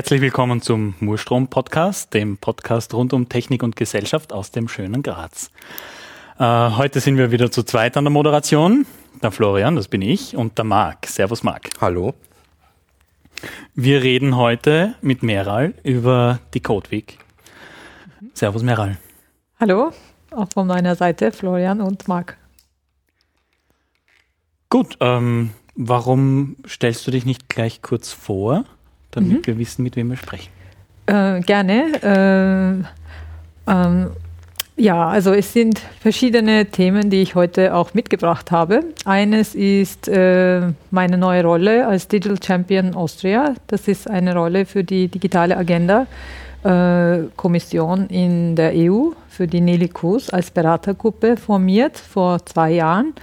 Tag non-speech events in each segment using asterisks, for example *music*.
Herzlich willkommen zum Murstrom-Podcast, dem Podcast rund um Technik und Gesellschaft aus dem schönen Graz. Äh, heute sind wir wieder zu zweit an der Moderation. Der Florian, das bin ich, und der Marc. Servus Marc. Hallo. Wir reden heute mit Meral über die Code Week. Servus Meral. Hallo, auch von meiner Seite Florian und Marc. Gut, ähm, warum stellst du dich nicht gleich kurz vor? Damit mhm. wir wissen, mit wem wir sprechen. Äh, gerne. Äh, ähm, ja, also es sind verschiedene Themen, die ich heute auch mitgebracht habe. Eines ist äh, meine neue Rolle als Digital Champion Austria. Das ist eine Rolle für die digitale Agenda. Äh, Kommission in der EU für die Nelly Kurs als Beratergruppe formiert vor zwei Jahren.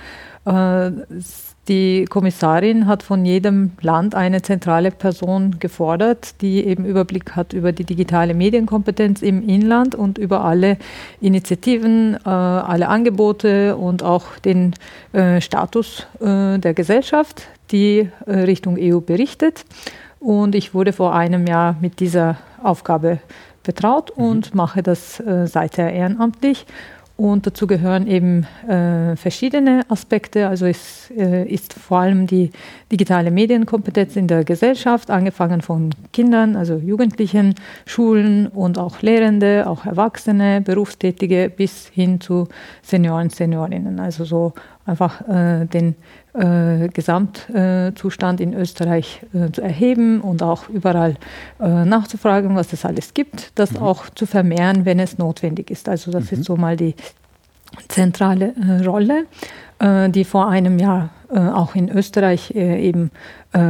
Die Kommissarin hat von jedem Land eine zentrale Person gefordert, die eben Überblick hat über die digitale Medienkompetenz im Inland und über alle Initiativen, äh, alle Angebote und auch den äh, Status äh, der Gesellschaft, die äh, Richtung EU berichtet. Und ich wurde vor einem Jahr mit dieser Aufgabe betraut mhm. und mache das äh, seither ehrenamtlich. Und dazu gehören eben äh, verschiedene Aspekte. Also es äh, ist vor allem die digitale Medienkompetenz in der Gesellschaft, angefangen von Kindern, also Jugendlichen, Schulen und auch Lehrende, auch Erwachsene, Berufstätige bis hin zu Senioren, Seniorinnen. Also so einfach äh, den äh, Gesamtzustand in Österreich äh, zu erheben und auch überall äh, nachzufragen, was es alles gibt, das mhm. auch zu vermehren, wenn es notwendig ist. Also das mhm. ist so mal die zentrale äh, Rolle, äh, die vor einem Jahr äh, auch in Österreich eben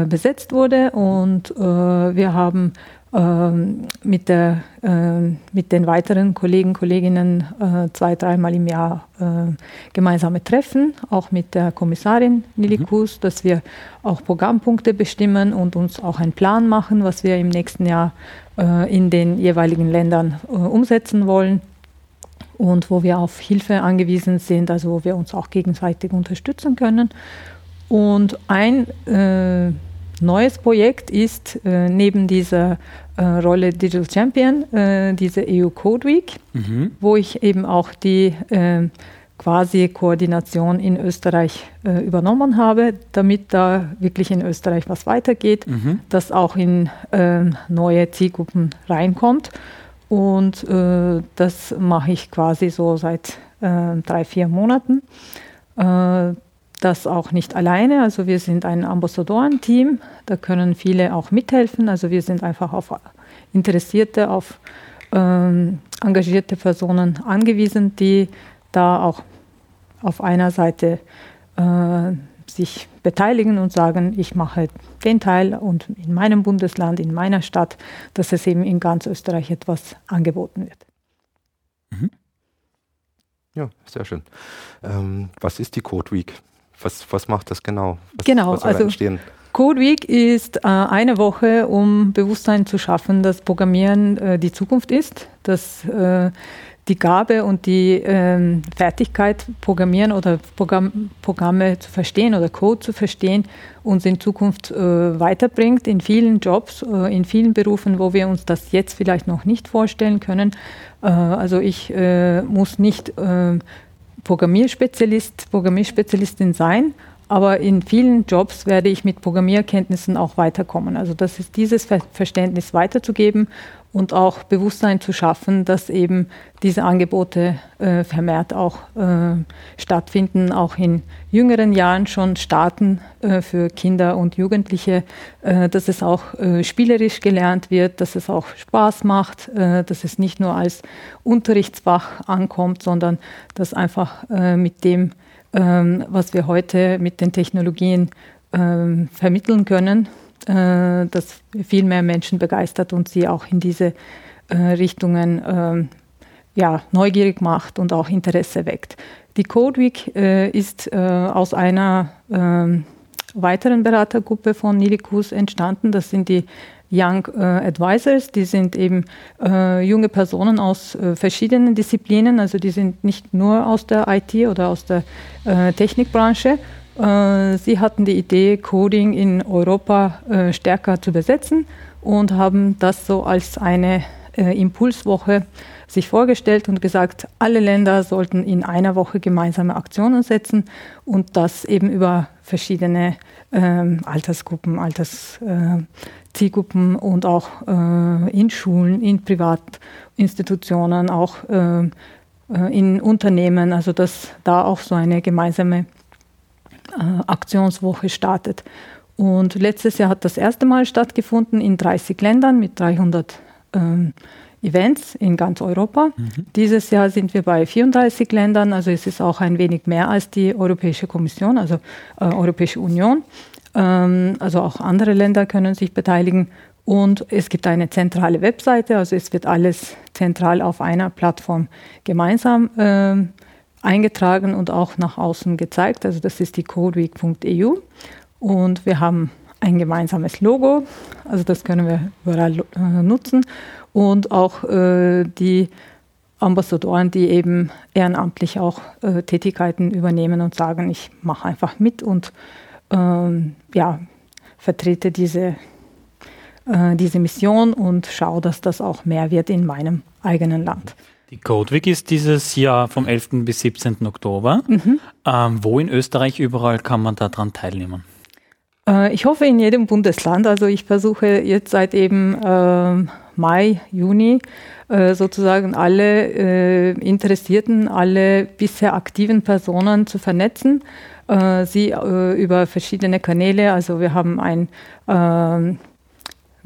besetzt wurde. Und wir haben mit, der, äh, mit den weiteren Kollegen, Kolleginnen äh, zwei, dreimal im Jahr äh, gemeinsame Treffen, auch mit der Kommissarin Nili mhm. Dass wir auch Programmpunkte bestimmen und uns auch einen Plan machen, was wir im nächsten Jahr äh, in den jeweiligen Ländern äh, umsetzen wollen und wo wir auf Hilfe angewiesen sind, also wo wir uns auch gegenseitig unterstützen können. Und ein äh, neues Projekt ist äh, neben dieser äh, Rolle Digital Champion äh, diese EU Code Week, mhm. wo ich eben auch die äh, quasi Koordination in Österreich äh, übernommen habe, damit da wirklich in Österreich was weitergeht, mhm. dass auch in ähm, neue Zielgruppen reinkommt. Und äh, das mache ich quasi so seit drei, vier Monaten das auch nicht alleine. Also wir sind ein Ambassadorenteam, da können viele auch mithelfen. Also wir sind einfach auf Interessierte, auf ähm, engagierte Personen angewiesen, die da auch auf einer Seite äh, sich beteiligen und sagen, ich mache den Teil und in meinem Bundesland, in meiner Stadt, dass es eben in ganz Österreich etwas angeboten wird. Mhm. Ja, sehr schön. Ähm, was ist die Code Week? Was, was macht das genau? Was, genau, was also entstehen? Code Week ist äh, eine Woche, um Bewusstsein zu schaffen, dass Programmieren äh, die Zukunft ist, dass äh, die Gabe und die ähm, Fertigkeit, Programmieren oder Programm, Programme zu verstehen oder Code zu verstehen, uns in Zukunft äh, weiterbringt in vielen Jobs, äh, in vielen Berufen, wo wir uns das jetzt vielleicht noch nicht vorstellen können. Äh, also ich muss nicht Programmierspezialist, Programmierspezialistin sein, aber in vielen Jobs werde ich mit Programmierkenntnissen auch weiterkommen. Also das ist dieses Verständnis weiterzugeben und auch Bewusstsein zu schaffen, dass eben diese Angebote äh, vermehrt auch äh, stattfinden, auch in jüngeren Jahren schon starten äh, für Kinder und Jugendliche, äh, dass es auch äh, spielerisch gelernt wird, dass es auch Spaß macht, äh, dass es nicht nur als Unterrichtsfach ankommt, sondern dass einfach mit dem ähm, was wir heute mit den Technologien ähm, vermitteln können, äh, das viel mehr Menschen begeistert und sie auch in diese äh, Richtungen ähm, ja, neugierig macht und auch Interesse weckt. Die Code Week äh, ist aus einer weiteren Beratergruppe von Nilikus entstanden. Das sind die Young äh, Advisors, die sind eben äh, junge Personen aus äh, verschiedenen Disziplinen, also die sind nicht nur aus der IT oder aus der äh, Technikbranche Äh, sie hatten die Idee, Coding in Europa äh, stärker zu besetzen und haben das so als eine äh, Impulswoche sich vorgestellt und gesagt, alle Länder sollten in einer Woche gemeinsame Aktionen setzen und das eben über verschiedene ähm, Altersgruppen, Alterszielgruppen äh, und auch äh, in Schulen, in Privatinstitutionen, auch äh, äh, in Unternehmen, also dass da auch so eine gemeinsame äh, Aktionswoche startet. Und letztes Jahr hat das erste Mal stattgefunden in 30 Ländern mit 300 ähm, Events in ganz Europa. Mhm. Dieses Jahr sind wir bei 34 Ländern, also es ist auch ein wenig mehr als die Europäische Kommission, also äh, Europäische Union. Ähm, also auch andere Länder können sich beteiligen. Und es gibt eine zentrale Webseite, also es wird alles zentral auf einer Plattform gemeinsam äh, eingetragen und auch nach außen gezeigt. Also das ist die codeweek.eu. Und wir haben ein gemeinsames Logo, also das können wir überall äh, nutzen und auch äh, die Ambassadoren, die eben ehrenamtlich auch äh, Tätigkeiten übernehmen und sagen, ich mache einfach mit und ähm, ja, vertrete diese, äh, diese Mission und schaue, dass das auch mehr wird in meinem eigenen Land. Die Codeweek ist dieses Jahr vom 11. bis 17. Oktober. Mhm. Ähm, wo in Österreich überall kann man daran teilnehmen? Äh, ich hoffe in jedem Bundesland. Also ich versuche jetzt seit eben ähm, Mai, Juni äh, sozusagen alle äh, Interessierten, alle bisher aktiven Personen zu vernetzen, äh, sie äh, über verschiedene Kanäle. Also wir haben ein ähm,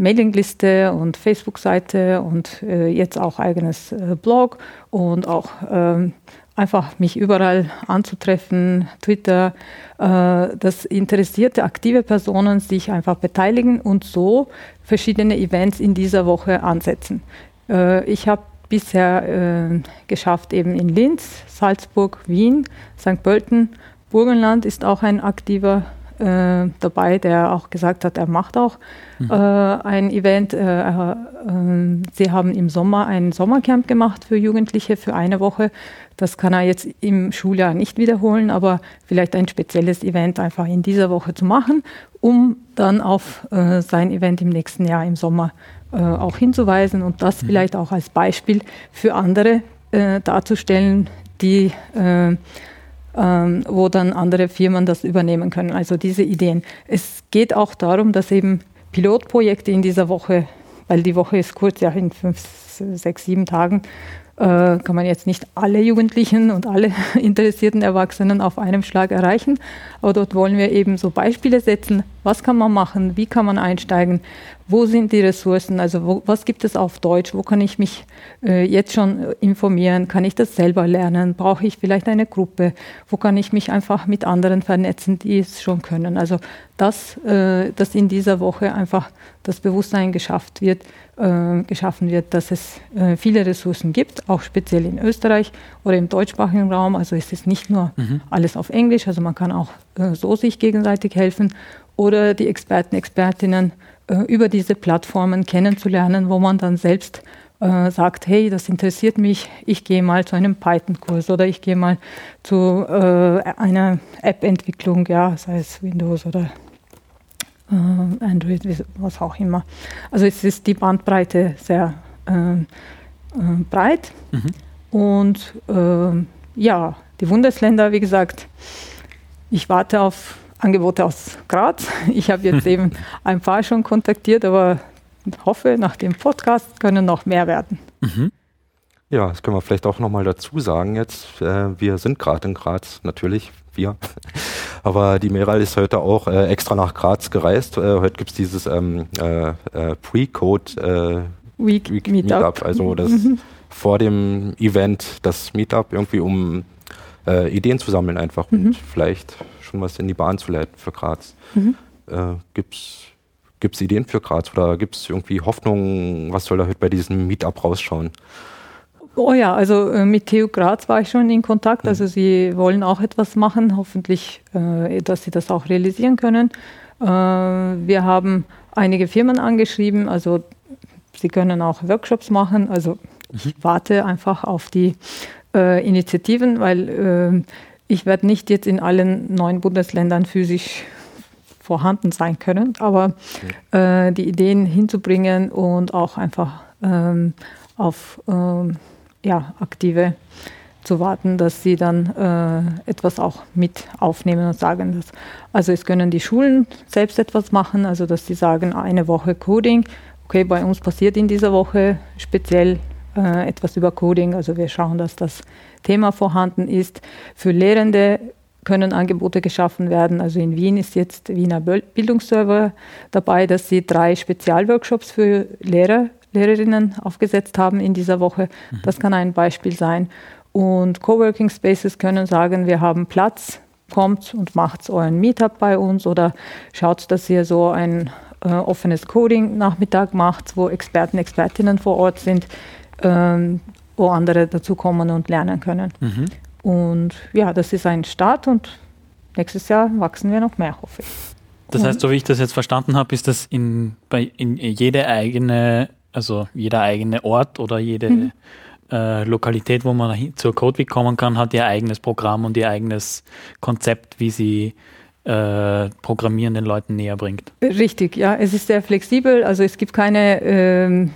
Mailingliste und Facebook-Seite und äh, jetzt auch eigenes äh, Blog und auch ähm, einfach mich überall anzutreffen, Twitter, äh, dass interessierte, aktive Personen sich einfach beteiligen und so verschiedene Events in dieser Woche ansetzen. Äh, ich habe bisher äh, geschafft, eben in Linz, Salzburg, Wien, St. Pölten, Burgenland ist auch ein aktiver äh, dabei, der auch gesagt hat, er macht auch mhm. äh, ein Event. Äh, äh, sie haben im Sommer ein Sommercamp gemacht für Jugendliche für eine Woche. Das kann er jetzt im Schuljahr nicht wiederholen, aber vielleicht ein spezielles Event einfach in dieser Woche zu machen, um dann auf äh, sein Event im nächsten Jahr im Sommer äh, auch hinzuweisen und das mhm. vielleicht auch als Beispiel für andere darzustellen, die ähm, wo dann andere Firmen das übernehmen können. Also diese Ideen. Es geht auch darum, dass eben Pilotprojekte in dieser Woche, weil die Woche ist kurz, ja in fünf, sechs, sieben Tagen, äh, kann man jetzt nicht alle Jugendlichen und alle *laughs* interessierten Erwachsenen auf einem Schlag erreichen. Aber dort wollen wir eben so Beispiele setzen. Was kann man machen? Wie kann man einsteigen? Wo sind die Ressourcen? Also wo, was gibt es auf Deutsch? Wo kann ich mich äh, jetzt schon informieren? Kann ich das selber lernen? Brauche ich vielleicht eine Gruppe? Wo kann ich mich einfach mit anderen vernetzen, die es schon können? Also dass, äh, dass in dieser Woche einfach das Bewusstsein geschafft wird, äh, geschaffen wird, dass es äh, viele Ressourcen gibt, auch speziell in Österreich oder im deutschsprachigen Raum. Also es ist nicht nur mhm. alles auf Englisch, also man kann auch äh, so sich gegenseitig helfen oder die Experten, Expertinnen über diese Plattformen kennenzulernen, wo man dann selbst sagt, hey, das interessiert mich, ich gehe mal zu einem Python-Kurs oder ich gehe mal zu einer App-Entwicklung, ja, sei es Windows oder äh, Android, was auch immer. Also es ist die Bandbreite sehr äh, äh, breit mhm. und ja, die Bundesländer, wie gesagt, ich warte auf Angebote aus Graz. *laughs* Ich habe jetzt *laughs* eben ein paar schon kontaktiert, aber hoffe, nach dem Podcast können noch mehr werden. Mhm. Ja, das können wir vielleicht auch nochmal dazu sagen jetzt. Äh, wir sind gerade in Graz, natürlich, wir. Aber die Meral ist heute auch äh, extra nach Graz gereist. Äh, heute gibt es dieses ähm, äh, äh, Pre-Code äh, Week, Week Meetup. Meetup. Also *laughs* das mhm. vor dem Event das Meetup irgendwie, um Ideen zu sammeln einfach mhm. und vielleicht schon was in die Bahn zu leiten für Graz. Mhm. Äh, Gibt es Ideen für Graz oder gibt es irgendwie Hoffnung, was soll da heute bei diesem Meetup rausschauen? Oh ja, also äh, mit TU Graz war ich schon in Kontakt. Also mhm. sie wollen auch etwas machen, hoffentlich, äh, dass sie das auch realisieren können. Äh, wir haben einige Firmen angeschrieben, also sie können auch Workshops machen. Also ich mhm. warte einfach auf die Initiativen, weil ich werde nicht jetzt in allen neuen Bundesländern physisch vorhanden sein können, aber die Ideen hinzubringen und auch einfach ähm, auf ähm, ja, aktive zu warten, dass sie dann äh, etwas auch mit aufnehmen und sagen, dass, also es können die Schulen selbst etwas machen, also dass sie sagen, eine Woche Coding, okay, bei uns passiert in dieser Woche speziell äh, etwas über Coding, also wir schauen, dass das Thema vorhanden ist. Für Lehrende können Angebote geschaffen werden. Also in Wien ist jetzt Wiener Bildungsserver dabei, dass sie drei Spezialworkshops für Lehrer, Lehrerinnen aufgesetzt haben in dieser Woche. Mhm. Das kann ein Beispiel sein. Und Coworking Spaces können sagen, wir haben Platz, kommt und macht euren Meetup bei uns oder schaut, dass ihr so ein äh, offenes Coding-Nachmittag macht, wo Experten, Expertinnen vor Ort sind, ähm, wo andere dazukommen und lernen können. Mhm. Und ja, das ist ein Start und nächstes Jahr wachsen wir noch mehr, hoffe ich. Das heißt, so wie ich das jetzt verstanden habe, ist das in, bei, in jede eigene, also jeder eigene Ort oder jede mhm. äh, Lokalität, wo man zur CodeWeek kommen kann, hat ihr eigenes Programm und ihr eigenes Konzept, wie sie äh, Programmieren den Leuten näher bringt. Richtig, ja. Es ist sehr flexibel. Also es gibt keine ähm,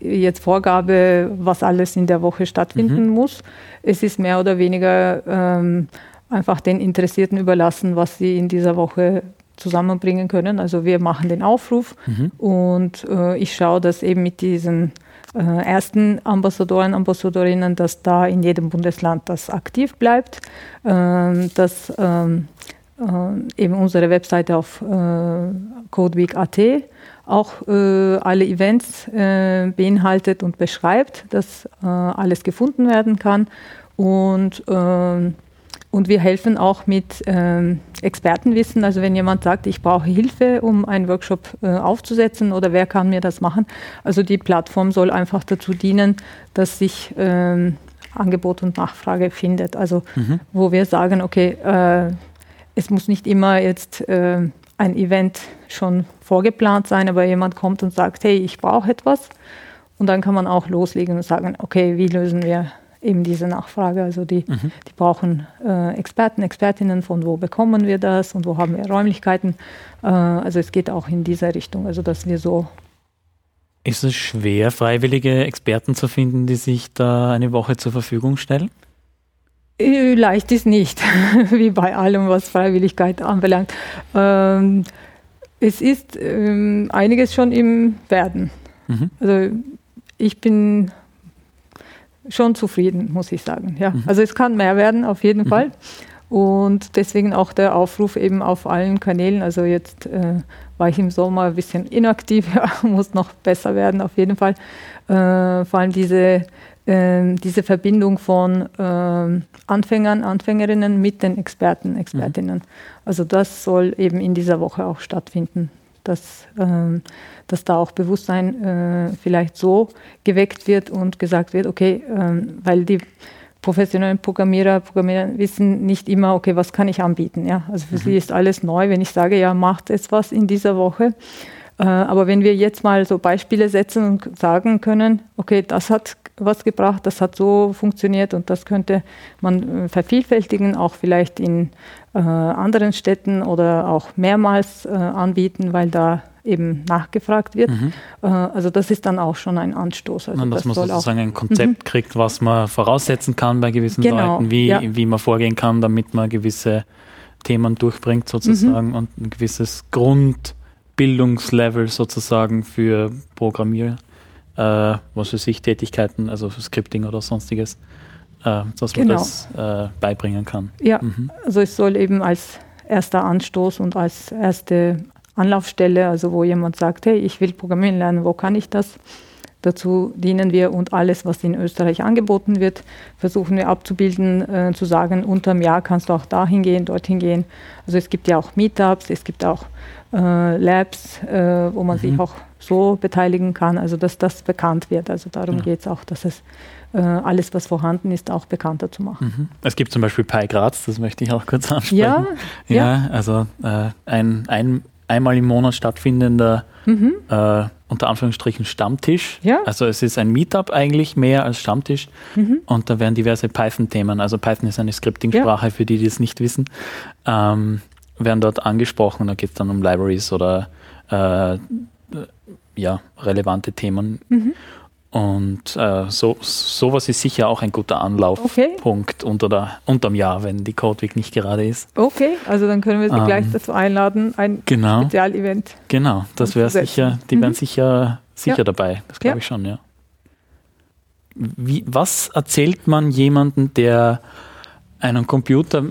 jetzt Vorgabe, was alles in der Woche stattfinden mhm. muss. Es ist mehr oder weniger ähm, einfach den Interessierten überlassen, was sie in dieser Woche zusammenbringen können. Also wir machen den Aufruf mhm. und äh, ich schaue, dass eben mit diesen äh, ersten Ambassadoren, Ambassadorinnen, dass da in jedem Bundesland das aktiv bleibt, äh, dass ähm, äh, eben unsere Webseite auf äh, codeweek.at auch äh, alle Events äh, beinhaltet und beschreibt, dass alles gefunden werden kann. Und, ähm, und wir helfen auch mit ähm, Expertenwissen. Also wenn jemand sagt, ich brauche Hilfe, um einen Workshop äh, aufzusetzen oder wer kann mir das machen. Also die Plattform soll einfach dazu dienen, dass sich ähm, Angebot und Nachfrage findet. Also mhm. wo wir sagen, okay, äh, es muss nicht immer jetzt äh, ein Event schon vorgeplant sein, aber jemand kommt und sagt, hey, ich brauche etwas. Und dann kann man auch loslegen und sagen, okay, wie lösen wir eben diese Nachfrage? Also die, mhm. die brauchen äh, Experten, Expertinnen, von wo bekommen wir das und wo haben wir Räumlichkeiten. Äh, also es geht auch in diese Richtung, also dass wir so. Ist es schwer, freiwillige Experten zu finden, die sich da eine Woche zur Verfügung stellen? Leicht ist nicht, *laughs* wie bei allem, was Freiwilligkeit anbelangt. Ähm, es ist ähm, einiges schon im Werden. Mhm. Also ich bin schon zufrieden, muss ich sagen. Ja. Mhm. Also es kann mehr werden, auf jeden mhm. Fall. Und deswegen auch der Aufruf eben auf allen Kanälen. Also jetzt äh, war ich im Sommer ein bisschen inaktiv, *laughs* ja, muss noch besser werden, auf jeden Fall. Äh, vor allem diese ähm, diese Verbindung von ähm, Anfängern, Anfängerinnen mit den Experten, Expertinnen. Mhm. Also das soll eben in dieser Woche auch stattfinden, dass, ähm, dass da auch Bewusstsein äh, vielleicht so geweckt wird und gesagt wird, okay, ähm, weil die professionellen Programmierer, Programmierer wissen nicht immer, okay, was kann ich anbieten. Ja? Also für mhm. sie ist alles neu, wenn ich sage, ja, macht es was in dieser Woche. Äh, aber wenn wir jetzt mal so Beispiele setzen und sagen können, okay, das hat was gebracht, das hat so funktioniert und das könnte man äh, vervielfältigen, auch vielleicht in äh, anderen Städten oder auch mehrmals äh, anbieten, weil da eben nachgefragt wird. Mhm. Äh, also das ist dann auch schon ein Anstoß. Also und dass das man sozusagen ein Konzept mhm. kriegt, was man voraussetzen kann bei gewissen genau, Leuten, wie, ja. wie man vorgehen kann, damit man gewisse Themen durchbringt sozusagen mhm. und ein gewisses Grundbildungslevel sozusagen für Programmierer äh, was für sich Tätigkeiten, also für Scripting oder sonstiges, äh, dass man genau. das äh, beibringen kann. Ja, mhm. also es soll eben als erster Anstoß und als erste Anlaufstelle, also wo jemand sagt, hey, ich will Programmieren lernen, wo kann ich das? Dazu dienen wir und alles, was in Österreich angeboten wird, versuchen wir abzubilden, äh, zu sagen, unterm Jahr kannst du auch dahin gehen, dorthin gehen. Also es gibt ja auch Meetups, es gibt auch Labs, äh, wo man mhm. sich auch so beteiligen kann, also dass das bekannt wird. Also darum ja. geht es auch, dass es äh, alles, was vorhanden ist, auch bekannter zu machen. Mhm. Es gibt zum Beispiel Pi Graz, das möchte ich auch kurz ansprechen. Ja, ja, ja. also äh, ein, ein einmal im Monat stattfindender mhm. äh, unter Anführungsstrichen Stammtisch. Ja. Also es ist ein Meetup eigentlich mehr als Stammtisch. Mhm. Und da werden diverse Python-Themen, also Python ist eine Scripting-Sprache für die, die es nicht wissen, ähm, werden dort angesprochen. Da geht es dann um Libraries oder äh, ja, relevante Themen. Mhm. Und äh, so, sowas ist sicher auch ein guter Anlaufpunkt Okay. unter der, unterm Jahr, wenn die Code Week nicht gerade ist. Okay, also dann können wir Sie Ähm, gleich dazu einladen, ein Genau. Spezialevent. Genau, das wäre sicher, die Mhm. wären sicher, sicher Ja. dabei. Das glaube Ja. ich schon, ja. Wie, was erzählt man jemandem, der einen Computer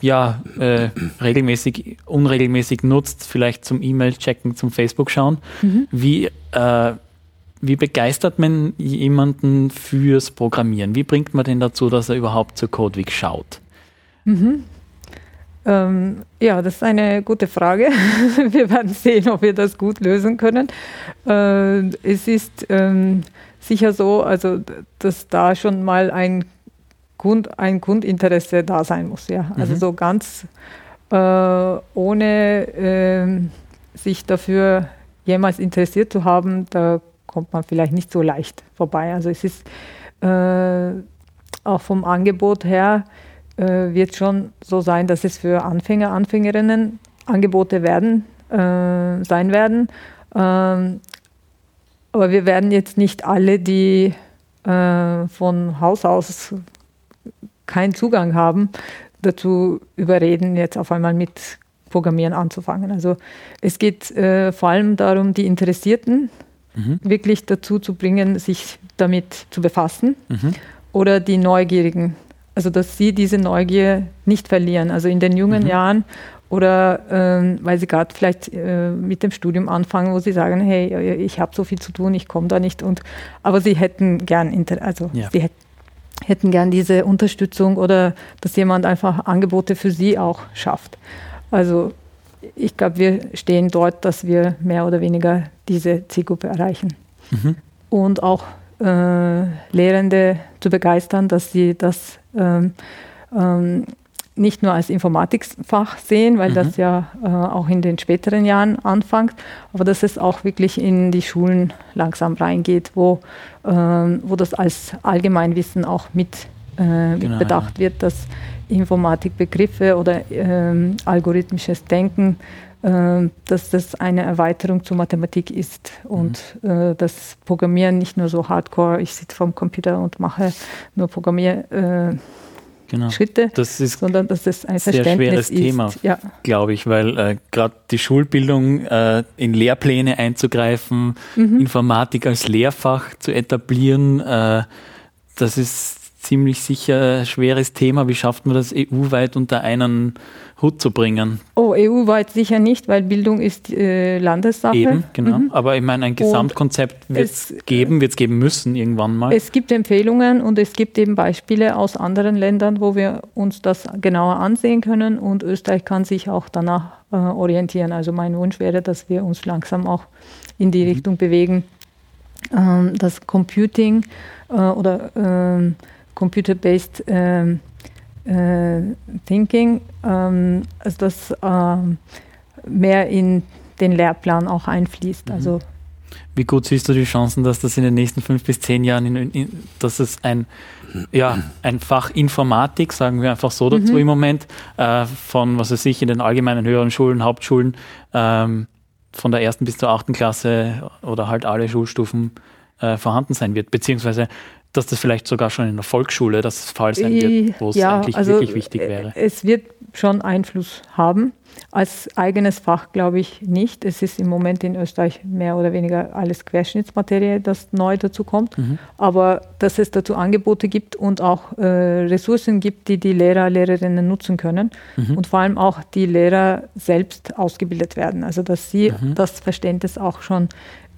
ja, äh, regelmäßig, unregelmäßig nutzt, vielleicht zum E-Mail checken, zum Facebook schauen? Mhm. Wie, äh, wie begeistert man jemanden fürs Programmieren? Wie bringt man den dazu, dass er überhaupt zur Codeweek schaut? Mhm. Ähm, ja, das ist eine gute Frage. *laughs* wir werden sehen, ob wir das gut lösen können. Äh, es ist ähm, sicher so, also, dass da schon mal ein, Grund, ein Grundinteresse da sein muss. Ja? Also Mhm. so ganz äh, ohne ähm, sich dafür jemals interessiert zu haben, da kommt man vielleicht nicht so leicht vorbei. Also es ist äh, auch vom Angebot her äh, wird schon so sein, dass es für Anfänger, Anfängerinnen Angebote werden, äh, sein werden. Ähm, aber wir werden jetzt nicht alle, die äh, von Haus aus keinen Zugang haben, dazu überreden, jetzt auf einmal mit Programmieren anzufangen. Also es geht äh, vor allem darum, die Interessierten Mhm. wirklich dazu zu bringen, sich damit zu befassen Mhm. oder die Neugierigen. Also dass sie diese Neugier nicht verlieren. Also in den jungen Mhm. Jahren oder ähm, weil sie gerade vielleicht äh, mit dem Studium anfangen, wo sie sagen, hey, ich habe so viel zu tun, ich komme da nicht und aber sie hätten gern Inter also Ja. sie hätt, hätten gern diese Unterstützung oder dass jemand einfach Angebote für sie auch schafft. Also ich glaube, wir stehen dort, dass wir mehr oder weniger diese Zielgruppe erreichen Mhm. und auch äh, Lehrende zu begeistern, dass sie das ähm, ähm, nicht nur als Informatikfach sehen, weil Mhm. das ja äh, auch in den späteren Jahren anfängt, aber dass es auch wirklich in die Schulen langsam reingeht, wo, ähm, wo das als Allgemeinwissen auch mit, äh, mit Genau, bedacht wird, dass Informatikbegriffe oder ähm, algorithmisches Denken ähm, dass das eine Erweiterung zur Mathematik ist und äh, das Programmieren nicht nur so hardcore, ich sitze vorm Computer und mache nur Programmierschritte, Genau. äh, Das ist sondern dass es ein Sehr schweres ist. Thema. Ja, glaube ich, weil äh, gerade die Schulbildung äh, in Lehrpläne einzugreifen, Mhm. Informatik als Lehrfach zu etablieren, äh, das ist ziemlich sicher ein schweres Thema. Wie schafft man das EU-weit unter einen Hut zu bringen? Oh, EU-weit sicher nicht, weil Bildung ist äh, Landessache. Eben, genau. Mhm. Aber ich meine, ein Gesamtkonzept wird es es- geben, wird es geben müssen irgendwann mal. Es gibt Empfehlungen und es gibt eben Beispiele aus anderen Ländern, wo wir uns das genauer ansehen können und Österreich kann sich auch danach äh, orientieren. Also mein Wunsch wäre, dass wir uns langsam auch in die Richtung bewegen, ähm, dass Computing äh, oder ähm, Computer-based ähm, äh, Thinking, ähm, also das ähm, mehr in den Lehrplan auch einfließt. Mhm. Also Wie gut siehst du die Chancen, dass das in den nächsten fünf bis zehn Jahren, in, in, dass es ein, ja, ein Fach Informatik, sagen wir einfach so dazu Mhm. im Moment, äh, von, was weiß ich, in den allgemeinen höheren Schulen, Hauptschulen, ähm, von der ersten bis zur achten Klasse oder halt alle Schulstufen äh, vorhanden sein wird, beziehungsweise dass das vielleicht sogar schon in der Volksschule das Fall sein wird, wo es Ja, eigentlich also, wirklich wichtig äh, wäre. Es wird schon Einfluss haben. Als eigenes Fach glaube ich nicht. Es ist im Moment in Österreich mehr oder weniger alles Querschnittsmaterie, das neu dazu kommt. Mhm. Aber dass es dazu Angebote gibt und auch äh, Ressourcen gibt, die die Lehrer, Lehrerinnen nutzen können. Mhm. Und vor allem auch die Lehrer selbst ausgebildet werden. Also dass sie Mhm. das Verständnis auch schon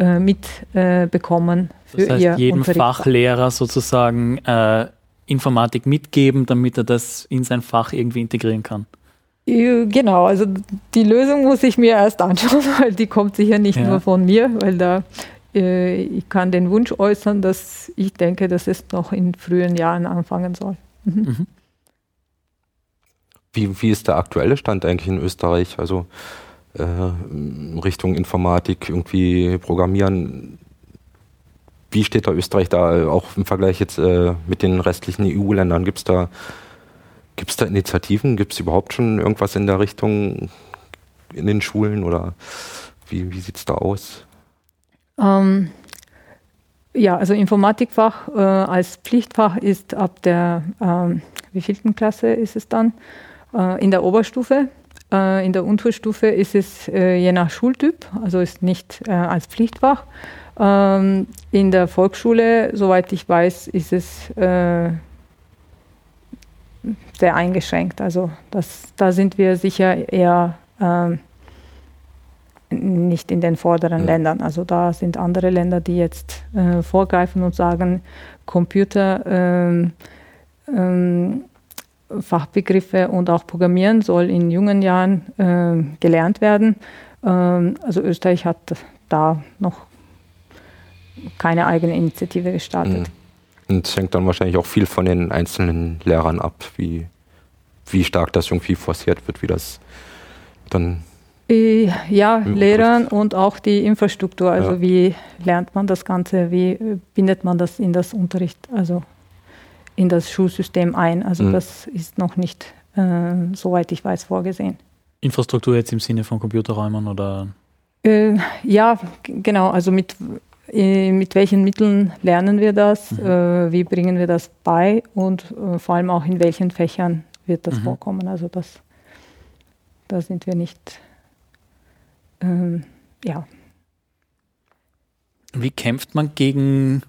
äh, mitbekommen äh, bekommen für Das heißt, ihr jedem. Fachlehrer sozusagen äh, Informatik mitgeben, damit er das in sein Fach irgendwie integrieren kann. Ja, Genau, also die Lösung muss ich mir erst anschauen, *laughs* weil die kommt sicher nicht Ja. nur von mir, weil da äh, ich kann den Wunsch äußern, dass ich denke, dass es noch in frühen Jahren anfangen soll. Mhm. Wie, wie ist der aktuelle Stand eigentlich in Österreich? Also äh, Richtung Informatik irgendwie programmieren. Wie steht da Österreich da auch im Vergleich jetzt äh, mit den restlichen EU-Ländern? Gibt es da, gibt's da Initiativen? Gibt es überhaupt schon irgendwas in der Richtung in den Schulen oder wie, wie sieht es da aus? Ähm, ja, also Informatikfach äh, als Pflichtfach ist ab der, ähm, wievielten Klasse ist es dann? Äh, in der Oberstufe. Äh, in der Unterstufe ist es äh, je nach Schultyp, also ist nicht äh, als Pflichtfach. Ähm, in der Volksschule, soweit ich weiß, ist es äh, sehr eingeschränkt. Also das, da sind wir sicher eher ähm, nicht in den vorderen ja. Ländern. Also da sind andere Länder, die jetzt äh, vorgreifen und sagen, Computer, ähm, ähm, Fachbegriffe und auch Programmieren soll in jungen Jahren äh, gelernt werden. Ähm, also Österreich hat da noch keine eigene Initiative gestartet. Mhm. Und es hängt dann wahrscheinlich auch viel von den einzelnen Lehrern ab, wie, wie stark das irgendwie forciert wird, wie das dann äh, ja, Lehrern und auch die Infrastruktur. Also ja. wie lernt man das Ganze, wie bindet man das in das Unterricht, also in das Schulsystem ein. Also mhm. das ist noch nicht, äh, soweit ich weiß, vorgesehen. Infrastruktur jetzt im Sinne von Computerräumen oder? Äh, ja, genau. Also mit, äh, mit welchen Mitteln lernen wir das? Mhm. Äh, wie bringen wir das bei? Und vor allem auch in welchen Fächern wird das mhm. vorkommen? Also das, da sind wir nicht ähm, ja. Wie kämpft man gegen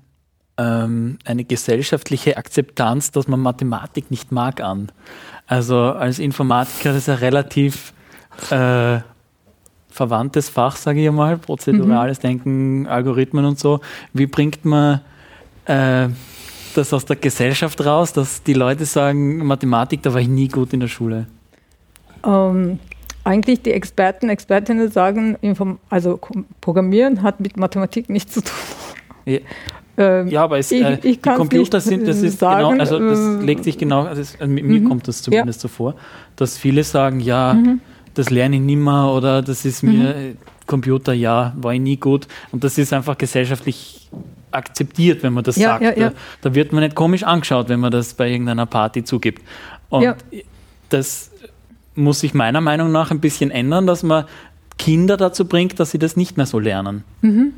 ähm, eine gesellschaftliche Akzeptanz, dass man Mathematik nicht mag, an? Also als Informatiker ist ja relativ äh, verwandtes Fach, sage ich mal, prozedurales mhm. Denken, Algorithmen und so. Wie bringt man äh, das aus der Gesellschaft raus, dass die Leute sagen, Mathematik, da war ich nie gut in der Schule? Um, ähm, eigentlich die Experten, Expertinnen sagen, also Programmieren hat mit Mathematik nichts zu tun. Ja. Ähm, ja, aber es, äh, die Computer sind, das ist genau, sagen, genau, also das äh, legt sich genau, also es, also mir mhm. kommt das zumindest ja. so vor, dass viele sagen, ja, mhm. das lerne ich nimmer oder das ist mir mhm. Computer, ja, war ich nie gut. Und das ist einfach gesellschaftlich akzeptiert, wenn man das ja, sagt. Ja, da, da, wird man nicht komisch angeschaut, wenn man das bei irgendeiner Party zugibt. Und das muss sich meiner Meinung nach ein bisschen ändern, dass man Kinder dazu bringt, dass sie das nicht mehr so lernen. Mhm.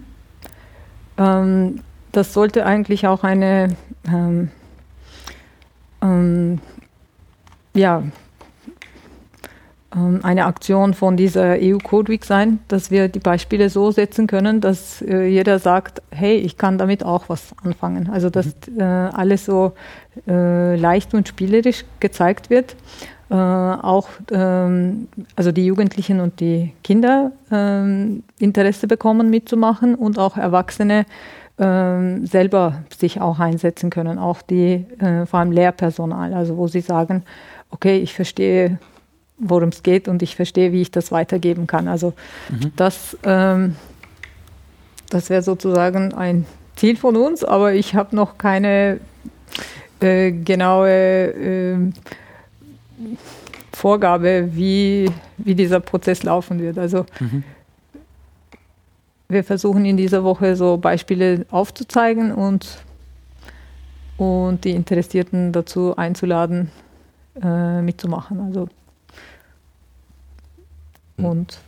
Ähm, das sollte eigentlich auch eine ähm, ähm, ja, ähm, eine Aktion von dieser EU Code Week sein, dass wir die Beispiele so setzen können, dass äh, jeder sagt, hey, ich kann damit auch was anfangen. Also dass mhm. äh, alles so äh, leicht und spielerisch gezeigt wird äh, auch ähm, also die Jugendlichen und die Kinder ähm, Interesse bekommen mitzumachen und auch Erwachsene ähm, selber sich auch einsetzen können, auch die äh, vor allem Lehrpersonal, also wo sie sagen, okay, ich verstehe, worum es geht und ich verstehe, wie ich das weitergeben kann. Also mhm. das, ähm, das wäre sozusagen ein Ziel von uns, aber ich habe noch keine äh, genaue äh, Vorgabe, wie, wie dieser Prozess laufen wird. Also mhm. Wir versuchen in dieser Woche so Beispiele aufzuzeigen und, und die Interessierten dazu einzuladen, äh, mitzumachen. Also mhm. und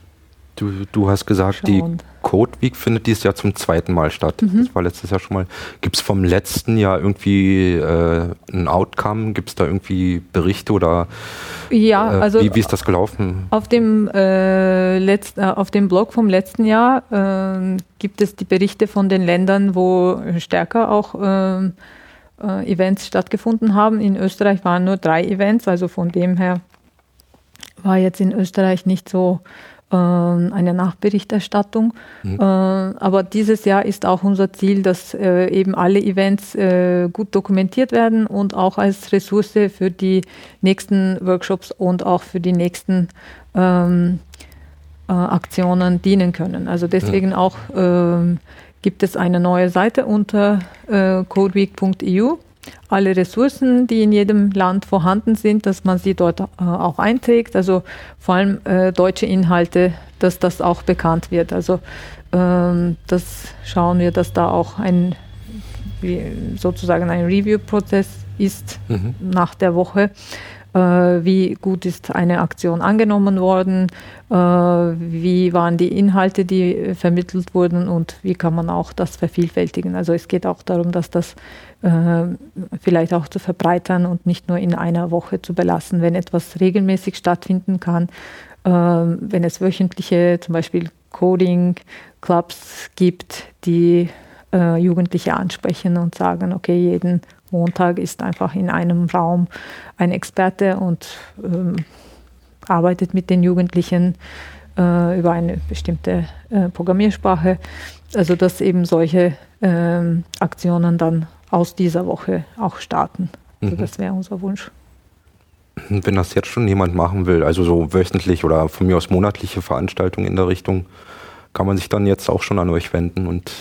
Du, du hast gesagt, Schauen. die Code Week findet dieses Jahr zum zweiten Mal statt. Mhm. Das war letztes Jahr schon mal. Gibt es vom letzten Jahr irgendwie äh, ein Outcome? Gibt es da irgendwie Berichte oder ja, äh, also wie, wie, ist das gelaufen? Auf dem, äh, letzt, äh, auf dem Blog vom letzten Jahr ähm, gibt es die Berichte von den Ländern, wo stärker auch äh, Events stattgefunden haben. In Österreich waren nur drei Events, also von dem her war jetzt in Österreich nicht so eine Nachberichterstattung. Mhm. Äh, aber dieses Jahr ist auch unser Ziel, dass äh, eben alle Events äh, gut dokumentiert werden und auch als Ressource für die nächsten Workshops und auch für die nächsten ähm, Aktionen dienen können. Also deswegen mhm. auch ähm, gibt es eine neue Seite unter codeweek.eu alle Ressourcen, die in jedem Land vorhanden sind, dass man sie dort äh, auch einträgt. Also vor allem äh, deutsche Inhalte dass das auch bekannt wird. Also ähm, das schauen wir, dass da auch ein sozusagen ein Review-Prozess ist mhm. nach der Woche. Äh, wie gut ist eine Aktion angenommen worden? Äh, wie waren die Inhalte, die vermittelt wurden und wie kann man auch das vervielfältigen? Also es geht auch darum, dass das äh, vielleicht auch zu verbreitern und nicht nur in einer Woche zu belassen, wenn etwas regelmäßig stattfinden kann. wenn es wöchentliche, zum Beispiel Coding-Clubs gibt, die Jugendliche ansprechen und sagen, okay, jeden Montag ist einfach in einem Raum ein Experte und ähm, arbeitet mit den Jugendlichen äh, über eine bestimmte äh, Programmiersprache. Also dass eben solche ähm, Aktionen dann aus dieser Woche auch starten. Also mhm. das wäre unser Wunsch. Wenn das jetzt schon jemand machen will, also so wöchentlich oder von mir aus monatliche Veranstaltungen in der Richtung, kann man sich dann jetzt auch schon an euch wenden und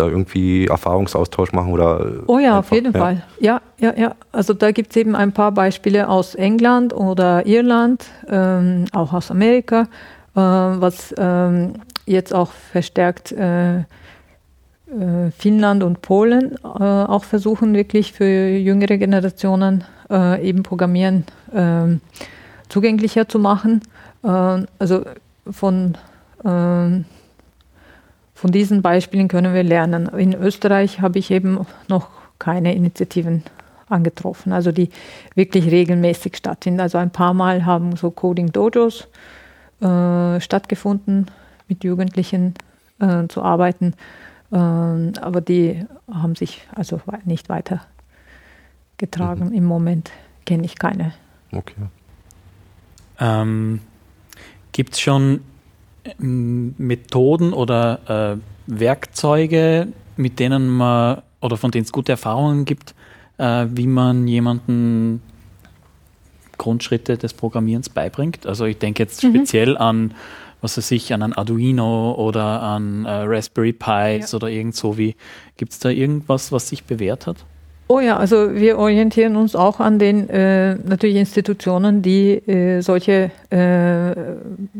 da irgendwie Erfahrungsaustausch machen oder? Oh ja, einfach, auf jeden ja. Fall. Ja, ja, ja. Also da gibt es eben ein paar Beispiele aus England oder Irland, ähm, auch aus Amerika, äh, was ähm, jetzt auch verstärkt äh, äh, Finnland und Polen äh, auch versuchen, wirklich für jüngere Generationen äh, eben Programmieren ähm, zugänglicher zu machen. Äh, also von ähm, von diesen Beispielen können wir lernen. In Österreich habe ich eben noch keine Initiativen angetroffen, also die wirklich regelmäßig stattfinden. Also ein paar Mal haben so Coding Dojos äh, stattgefunden, mit Jugendlichen äh, zu arbeiten, äh, aber die haben sich also nicht weitergetragen. Mhm. Im Moment kenne ich keine. Okay. Ähm, Gibt es schon Methoden oder äh, Werkzeuge, mit denen man oder von denen es gute Erfahrungen gibt, äh, wie man jemanden Grundschritte des Programmierens beibringt. Also ich denke jetzt mhm. speziell an, was weiß ich, an ein Arduino oder an äh, Raspberry Pis ja. oder irgend so wie. Gibt es da irgendwas, was sich bewährt hat? Oh ja, also wir orientieren uns auch an den äh, natürlich Institutionen, die äh, solche äh,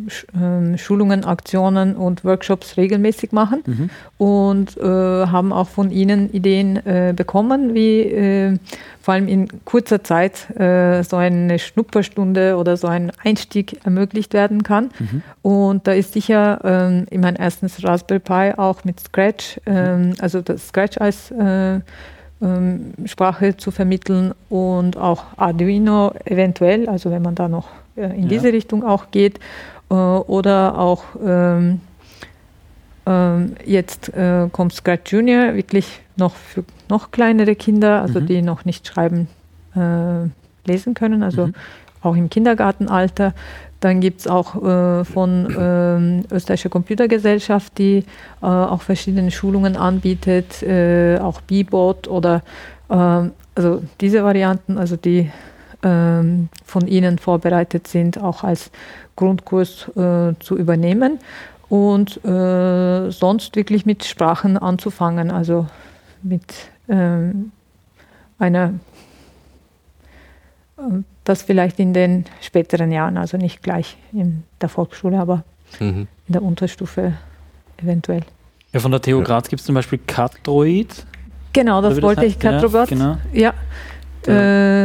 Sch ähm, Schulungen, Aktionen und Workshops regelmäßig machen mhm. und äh, haben auch von ihnen Ideen äh, bekommen, wie äh, vor allem in kurzer Zeit so eine Schnupperstunde oder so ein Einstieg ermöglicht werden kann. Mhm. Und da ist sicher, ähm, ich meine, erstens Raspberry Pi auch mit Scratch, ähm, also das Scratch als ähm, Sprache zu vermitteln und auch Arduino eventuell, also wenn man da noch äh, in ja. diese Richtung auch geht, äh, oder auch ähm, ähm, jetzt äh, kommt Scratch Junior wirklich noch für noch kleinere Kinder, also mhm. die noch nicht schreiben, äh, lesen können, also mhm. Auch im Kindergartenalter. Dann gibt es auch äh, von ähm, Österreichischer Computergesellschaft, die äh, auch verschiedene Schulungen anbietet, äh, auch Bebot oder ähm, also diese Varianten, also die ähm, von Ihnen vorbereitet sind, auch als Grundkurs äh, zu übernehmen und äh, sonst wirklich mit Sprachen anzufangen, also mit ähm, einer das vielleicht in den späteren Jahren, also nicht gleich in der Volksschule, aber mhm. in der Unterstufe eventuell. Ja, von der TU Graz gibt es zum Beispiel Catroid. Genau, das wollte das ich, Catrobot. Ja, genau. Ja.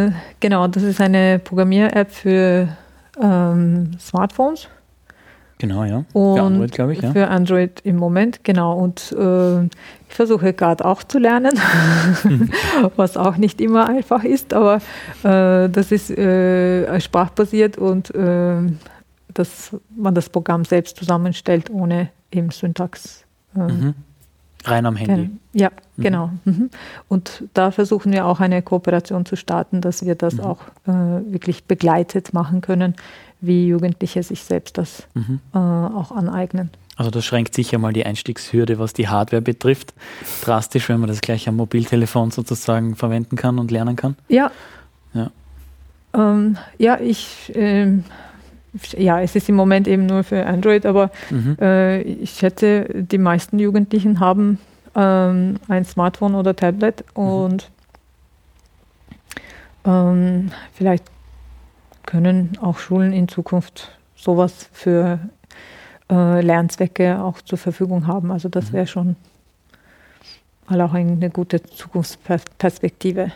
Äh, genau, das ist eine Programmier-App für ähm, Smartphones. Genau, ja. Und für Android, glaube ich. Ja. Für Android im Moment, genau. Und äh, ich versuche gerade auch zu lernen, *laughs* was auch nicht immer einfach ist, aber äh, das ist äh, sprachbasiert und äh, dass man das Programm selbst zusammenstellt, ohne eben Syntax. Ähm, mhm. Rein am Handy. Ja, mhm. genau. Mhm. Und da versuchen wir auch eine Kooperation zu starten, dass wir das mhm. auch äh, wirklich begleitet machen können wie Jugendliche sich selbst das mhm. äh, auch aneignen. Also das schränkt sicher mal die Einstiegshürde, was die Hardware betrifft, drastisch, wenn man das gleich am Mobiltelefon sozusagen verwenden kann und lernen kann. Ja. Ja, ähm, ja ich äh, ja, es ist im Moment eben nur für Android, aber mhm. äh, ich schätze, die meisten Jugendlichen haben ähm, ein Smartphone oder Tablet mhm. und ähm, vielleicht können auch Schulen in Zukunft sowas für äh, Lernzwecke auch zur Verfügung haben. Also das wäre schon mal auch eine gute Zukunftsperspektive.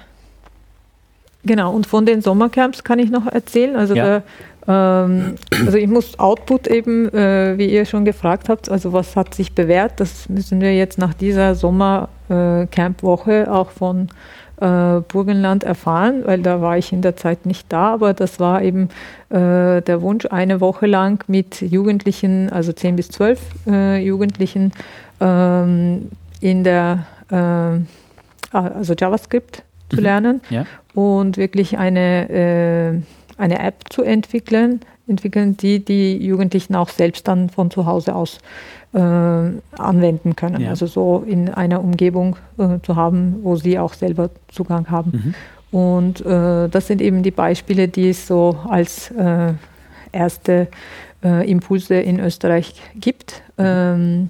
Genau, und von den Sommercamps kann ich noch erzählen. Also, Ja. der, ähm, also ich muss Output eben, äh, wie ihr schon gefragt habt, also was hat sich bewährt, das müssen wir jetzt nach dieser Sommercamp-Woche auch von äh, Burgenland erfahren, weil da war ich in der Zeit nicht da, aber das war eben äh, der Wunsch, eine Woche lang mit Jugendlichen, also 10 bis 12 äh, Jugendlichen ähm, in der, äh, also JavaScript zu Mhm. lernen Ja. und wirklich eine, äh, eine App zu entwickeln, entwickeln, die die Jugendlichen auch selbst dann von zu Hause aus äh, anwenden können. Ja. Also so in einer Umgebung äh, zu haben, wo sie auch selber Zugang haben. Mhm. Und äh, das sind eben die Beispiele, die es so als äh, erste äh, Impulse in Österreich gibt. Ähm,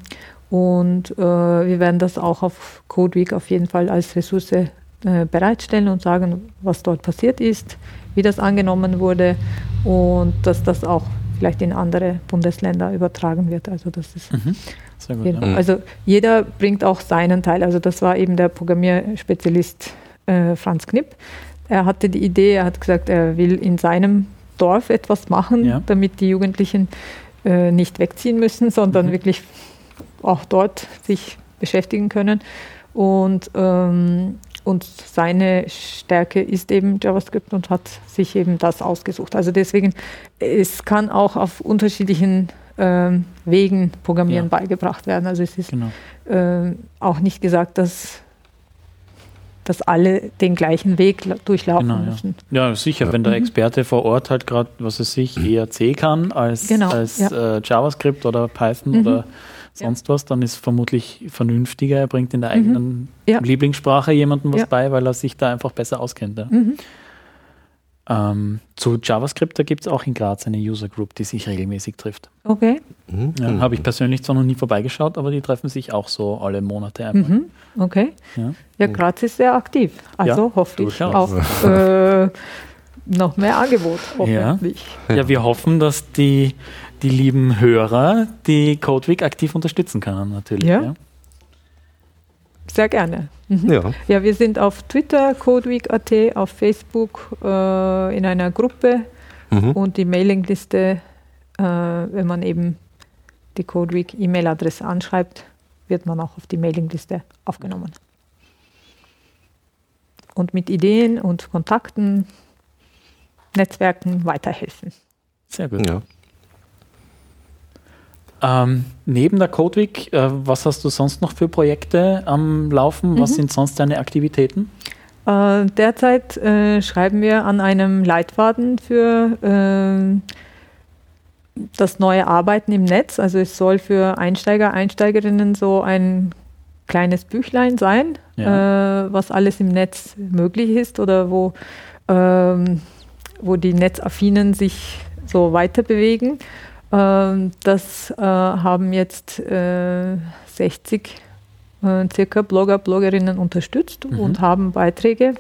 und äh, wir werden das auch auf Code Week auf jeden Fall als Ressource bereitstellen und sagen, was dort passiert ist, wie das angenommen wurde und dass das auch vielleicht in andere Bundesländer übertragen wird. Also das ist Mhm. Sehr gut. Ja. Also jeder bringt auch seinen Teil. Also das war eben der Programmierspezialist äh, Franz Knipp. Er hatte die Idee, er hat gesagt, er will in seinem Dorf etwas machen, Ja. damit die Jugendlichen äh, nicht wegziehen müssen, *laughs* sondern Mhm. wirklich auch dort sich beschäftigen können. Und, ähm, und seine Stärke ist eben JavaScript und hat sich eben das ausgesucht. Also deswegen, es kann auch auf unterschiedlichen ähm, Wegen Programmieren Ja. beigebracht werden. Also es ist Genau. ähm, auch nicht gesagt, dass, dass alle den gleichen Weg la- durchlaufen Genau, müssen. Ja, sicher, Ja. wenn der Mhm. Experte vor Ort halt gerade, was es sich, eher C kann als, Genau, als ja. äh, JavaScript oder Python Mhm. oder sonst was, dann ist vermutlich vernünftiger, er bringt in der eigenen Ja. Lieblingssprache jemandem was Ja. bei, weil er sich da einfach besser auskennt. Ja. Mhm. Ähm, zu JavaScript, da gibt es auch in Graz eine User Group, die sich regelmäßig trifft. Okay. Mhm. Ja, Habe ich persönlich zwar noch nie vorbeigeschaut, aber die treffen sich auch so alle Monate einmal. Mhm. Okay. Ja. Ja, Graz ist sehr aktiv. Also hoffe ich auf äh, noch mehr Angebot. Hoffentlich. Ja, wir hoffen, dass die, die lieben Hörer die Codeweek aktiv unterstützen können, natürlich. Ja. Ja. Sehr gerne. Mhm. Ja. Ja, wir sind auf Twitter, codeweek.at, auf Facebook äh, in einer Gruppe Mhm. und die Mailingliste, äh, wenn man eben die Codeweek E-Mail-Adresse anschreibt, wird man auch auf die Mailingliste aufgenommen. Und mit Ideen und Kontakten, Netzwerken weiterhelfen. Sehr gut. ja. Ähm, neben der Codeweek, äh, was hast du sonst noch für Projekte am Laufen? Was Mhm. sind sonst deine Aktivitäten? Äh, derzeit äh, schreiben wir an einem Leitfaden für äh, das neue Arbeiten im Netz. Also es soll für Einsteiger, Einsteigerinnen so ein kleines Büchlein sein, äh, was alles im Netz möglich ist oder wo, ähm, wo die Netzaffinen sich so weiter bewegen. Ähm, das äh, haben jetzt äh, 60 äh, circa Blogger, Bloggerinnen unterstützt Mhm. und haben Beiträge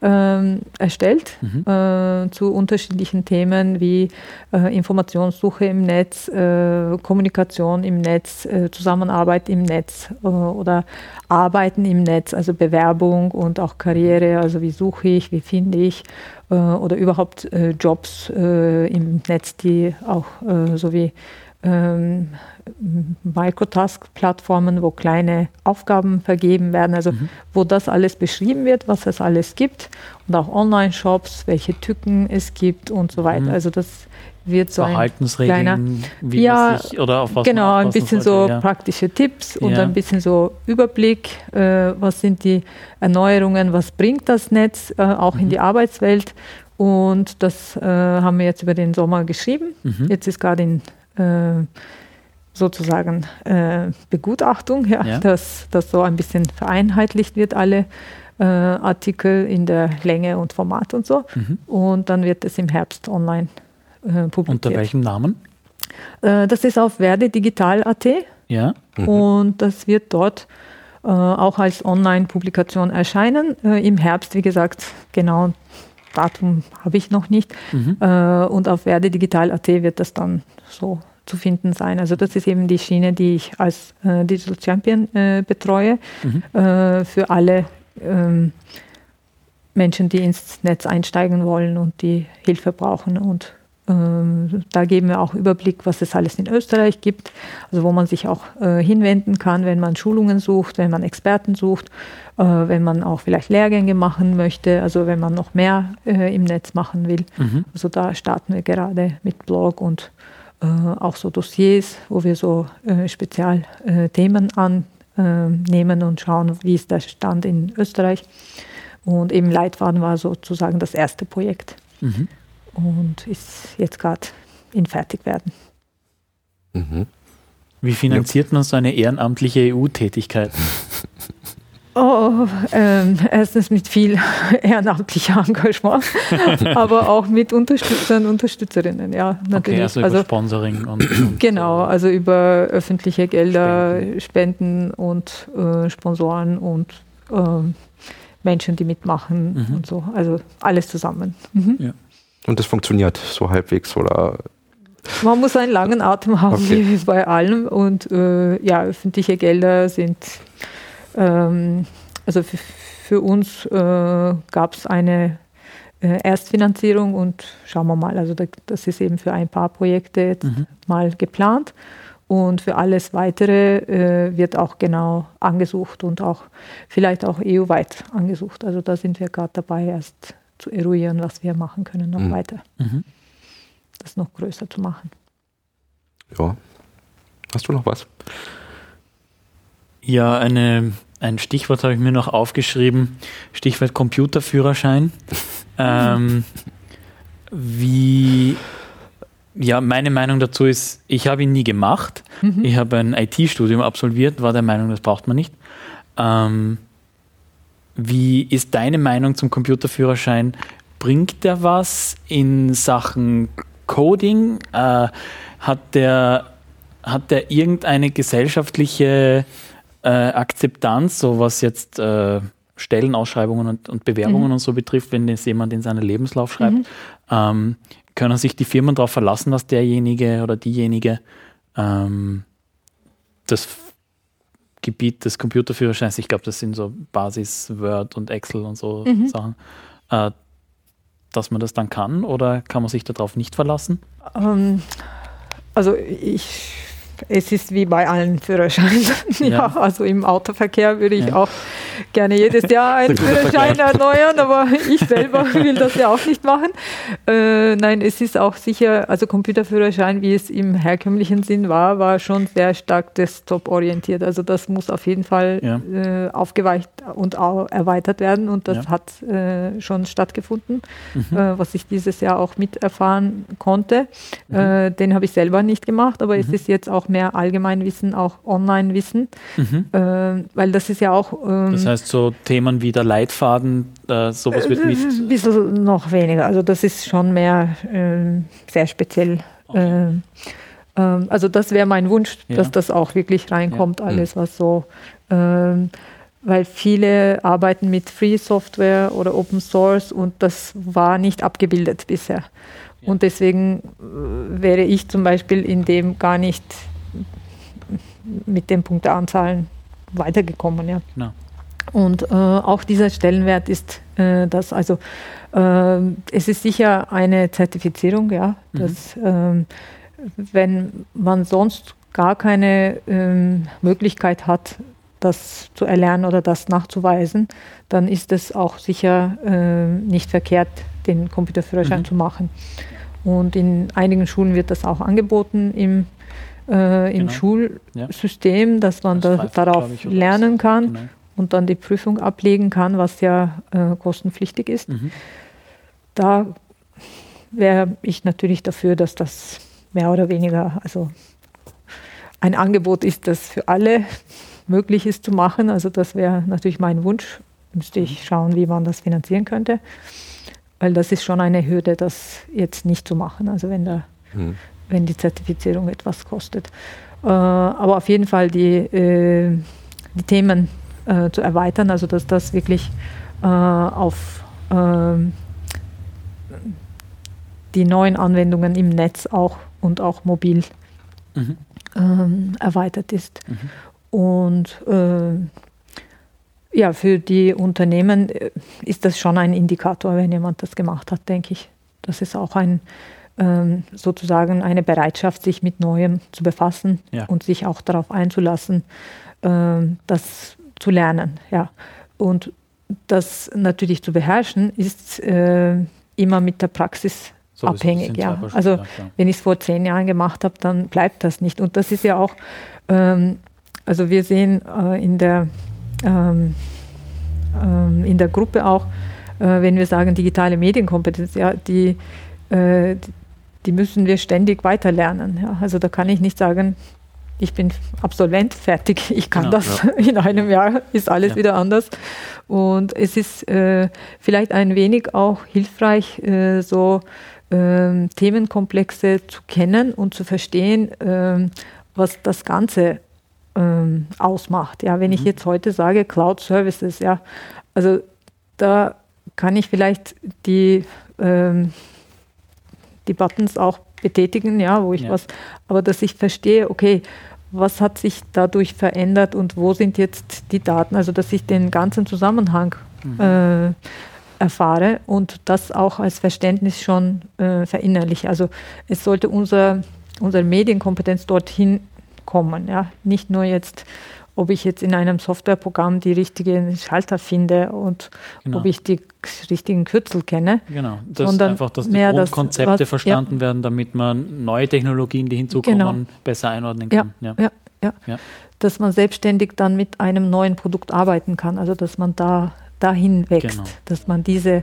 ähm, erstellt Mhm. äh, zu unterschiedlichen Themen wie äh, Informationssuche im Netz, äh, Kommunikation im Netz, äh, Zusammenarbeit im Netz äh, oder Arbeiten im Netz, also Bewerbung und auch Karriere, also wie suche ich, wie finde ich äh, oder überhaupt äh, Jobs äh, im Netz, die auch äh, so wie ähm, Microtask-Plattformen, wo kleine Aufgaben vergeben werden, also Mhm. wo das alles beschrieben wird, was es alles gibt und auch Online-Shops, welche Tücken es gibt und so weiter. Mhm. Also das wird so ein Verhaltensregeln, kleiner- wie Ja, sich, oder auf was genau, ein bisschen sollte, so ja. praktische Tipps und Ja. ein bisschen so Überblick, äh, was sind die Erneuerungen, was bringt das Netz äh, auch in Mhm. die Arbeitswelt. Und das äh, haben wir jetzt über den Sommer geschrieben. Mhm. Jetzt ist gerade in äh, sozusagen äh, Begutachtung, ja, Ja. Dass das so ein bisschen vereinheitlicht wird, alle äh, Artikel in der Länge und Format und so. Mhm. Und dann wird es im Herbst online äh, publiziert. Unter welchem Namen? Äh, das ist auf werdedigital.at Ja. Mhm. und das wird dort äh, auch als Online-Publikation erscheinen. Im Herbst, wie gesagt, genau Datum habe ich noch nicht. Mhm. Und auf werdedigital.at wird das dann so zu finden sein. Also das ist eben die Schiene, die ich als äh, Digital Champion äh, betreue mhm. äh, für alle ähm, Menschen, die ins Netz einsteigen wollen und die Hilfe brauchen. Und da geben wir auch Überblick, was es alles in Österreich gibt, also wo man sich auch äh, hinwenden kann, wenn man Schulungen sucht, wenn man Experten sucht, äh, wenn man auch vielleicht Lehrgänge machen möchte, also wenn man noch mehr äh, im Netz machen will. Mhm. Also da starten wir gerade mit Blog und auch so Dossiers, wo wir so Spezialthemen annehmen und schauen, wie ist der Stand in Österreich. Und eben Leitfaden war sozusagen das erste Projekt mhm. Und ist jetzt gerade in Fertigwerden. Mhm. Wie finanziert man so eine ehrenamtliche EU-Tätigkeit? *laughs* Oh, ähm, erstens mit viel *laughs* ehrenamtlicher Engagement, *laughs* aber auch mit Unterstützern und Unterstützerinnen, ja, natürlich. Okay, also, also Sponsoring und, *clears throat* und, Genau, also über öffentliche Gelder, Spenden, Spenden und äh, Sponsoren und äh, Menschen, die mitmachen mhm. und so. Also alles zusammen. Mhm. Ja. Und das funktioniert so halbwegs oder man muss einen langen Atem haben, okay. wie bei allem. Und äh, ja, öffentliche Gelder sind ähm, also für, für uns äh, gab es eine äh, Erstfinanzierung und schauen wir mal, also da, das ist eben für ein paar Projekte jetzt mhm. mal geplant. Und für alles Weitere äh, wird auch genau angesucht und auch vielleicht auch EU-weit angesucht. Also da sind wir gerade dabei, erst zu eruieren, was wir machen können, noch mhm. weiter. Mhm. Das noch größer zu machen. Ja. Hast du noch was? Ja, eine ein Stichwort habe ich mir noch aufgeschrieben, Stichwort Computerführerschein. *laughs* ähm, wie, ja, meine Meinung dazu ist, ich habe ihn nie gemacht. Mhm. Ich habe ein IT-Studium absolviert, war der Meinung, das braucht man nicht. Ähm, wie ist deine Meinung zum Computerführerschein? Bringt der was in Sachen Coding? Äh, hat der, hat der irgendeine gesellschaftliche äh, Akzeptanz, so was jetzt äh, Stellenausschreibungen und, und Bewerbungen mhm. und so betrifft, wenn es jemand in seinen Lebenslauf schreibt, mhm. ähm, können sich die Firmen darauf verlassen, dass derjenige oder diejenige ähm, das Gebiet des Computerführerscheins, ich glaube, das sind so Basis, Word und Excel und so mhm. Sachen, äh, dass man das dann kann oder kann man sich darauf nicht verlassen? Ähm, also ich es ist wie bei allen Führerscheinen. *laughs* ja. ja. also im Autoverkehr würde ich ja. auch gerne jedes Jahr einen *laughs* Führerschein erneuern, aber ich selber *laughs* will das ja auch nicht machen. Äh, nein, es ist auch sicher, also Computerführerschein, wie es im herkömmlichen Sinn war, war schon sehr stark desktop-orientiert. Also das muss auf jeden Fall ja. äh, aufgeweicht und erweitert werden und das hat äh, schon stattgefunden, mhm. Äh, was ich dieses Jahr auch miterfahren konnte. Mhm. Äh, den habe ich selber nicht gemacht, aber mhm. es ist jetzt auch mehr Allgemeinwissen, auch Online-Wissen, mhm. äh, weil das ist ja auch. Ähm, das heißt, so Themen wie der Leitfaden, äh, sowas wird nicht. Ein bisschen noch weniger. Also, das ist schon mehr äh, sehr speziell. Okay. Ähm, ähm, also, das wäre mein Wunsch, ja. dass das auch wirklich reinkommt, ja. alles, was so. Ähm, weil viele arbeiten mit Free Software oder Open Source und das war nicht abgebildet bisher. Ja. Und deswegen äh, wäre ich zum Beispiel in dem gar nicht mit den Punkteanzahlen weitergekommen. Ja. Genau. Und äh, auch dieser Stellenwert ist äh, das, also äh, es ist sicher eine Zertifizierung, ja, mhm. dass ähm, wenn man sonst gar keine ähm, Möglichkeit hat, das zu erlernen oder das nachzuweisen, dann ist es auch sicher äh, nicht verkehrt, den Computerführerschein mhm. zu machen. Und in einigen Schulen wird das auch angeboten im äh, im genau. Schulsystem, dass man das da, darauf lernen kann genau. Und dann die Prüfung ablegen kann, was ja äh, kostenpflichtig ist. Mhm. Da wäre ich natürlich dafür, dass das mehr oder weniger, also ein Angebot ist, das für alle möglich ist zu machen. Also das wäre natürlich mein Wunsch. Müsste ich mhm. schauen, wie man das finanzieren könnte. Weil das ist schon eine Hürde, das jetzt nicht zu machen. Also wenn da mhm wenn die Zertifizierung etwas kostet. Äh, aber auf jeden Fall die, äh, die Themen äh, zu erweitern, also dass das wirklich äh, auf ähm, die neuen Anwendungen im Netz auch und auch mobil mhm. ähm, erweitert ist. Mhm. Und äh, ja, für die Unternehmen äh, ist das schon ein Indikator, wenn jemand das gemacht hat, denke ich. Das ist auch ein ähm, sozusagen eine Bereitschaft, sich mit Neuem zu befassen ja. und sich auch darauf einzulassen, ähm, das zu lernen. Ja. Und das natürlich zu beherrschen, ist äh, immer mit der Praxis so abhängig. Ja. Also ja, wenn ich es vor zehn Jahren gemacht habe, dann bleibt das nicht. Und das ist ja auch, ähm, also wir sehen äh, in, der, ähm, ähm, in der Gruppe auch, äh, wenn wir sagen digitale Medienkompetenz, ja, die, äh, die müssen wir ständig weiterlernen. Ja. Also da kann ich nicht sagen, ich bin Absolvent, fertig, ich kann genau, das. Ja. In einem Jahr ist alles ja. wieder anders. Und es ist äh, vielleicht ein wenig auch hilfreich, äh, so äh, Themenkomplexe zu kennen und zu verstehen, ähm, was das Ganze ähm, ausmacht. Ja, wenn mhm. ich jetzt heute sage Cloud Services, ja, also da kann ich vielleicht die, ähm, die Buttons auch betätigen, ja, wo ich ja. was, aber dass ich verstehe, okay, was hat sich dadurch verändert und wo sind jetzt die Daten, also dass ich den ganzen Zusammenhang mhm. äh, erfahre und das auch als Verständnis schon äh, verinnerliche. Also es sollte unser, unsere Medienkompetenz dorthin kommen, ja, nicht nur jetzt ob ich jetzt in einem Softwareprogramm die richtigen Schalter finde und genau. ob ich die richtigen Kürzel kenne. Genau, das ist einfach, dass die Grundkonzepte das, was, verstanden ja. werden, damit man neue Technologien, die hinzukommen, genau. besser einordnen kann. Ja, ja. Ja, ja. Dass man selbstständig dann mit einem neuen Produkt arbeiten kann, also dass man da dahin wächst, genau. dass man diese,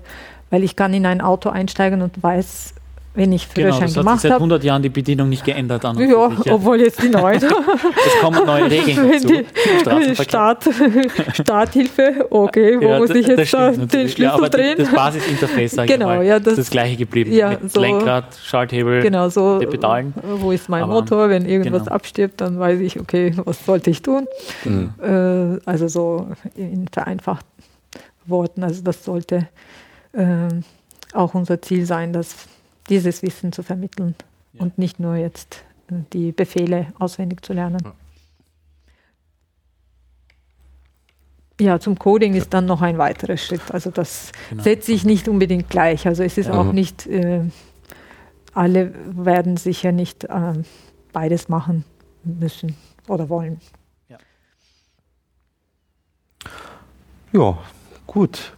weil ich kann in ein Auto einsteigen und weiß, wenn ich Führerschein genau, das gemacht habe. seit 100 Jahren die Bedienung nicht geändert an. Ja, sich, ja, obwohl jetzt die neuen. *laughs* es kommen neue Regeln dazu. Start, *laughs* Starthilfe, okay, wo ja, muss ich jetzt da den Schlüssel ja, drehen? Das Basisinterface, sage genau, ich mal, ja, das, ist das gleiche geblieben. Ja, mit so, Lenkrad, Schalthebel, genau, so, die Pedalen. Wo ist mein aber, Motor? Wenn irgendwas genau. abstirbt, dann weiß ich, okay, was sollte ich tun? Mhm. Äh, also so in vereinfachten Worten. Also das sollte äh, auch unser Ziel sein, dass dieses Wissen zu vermitteln ja. und nicht nur jetzt äh, die Befehle auswendig zu lernen. Ja. Ja, zum Coding ist dann noch ein weiterer Schritt. Also das genau. setze ich nicht unbedingt gleich. Also es ist ja. auch nicht, äh, alle werden sicher nicht äh, beides machen müssen oder wollen. Ja, ja gut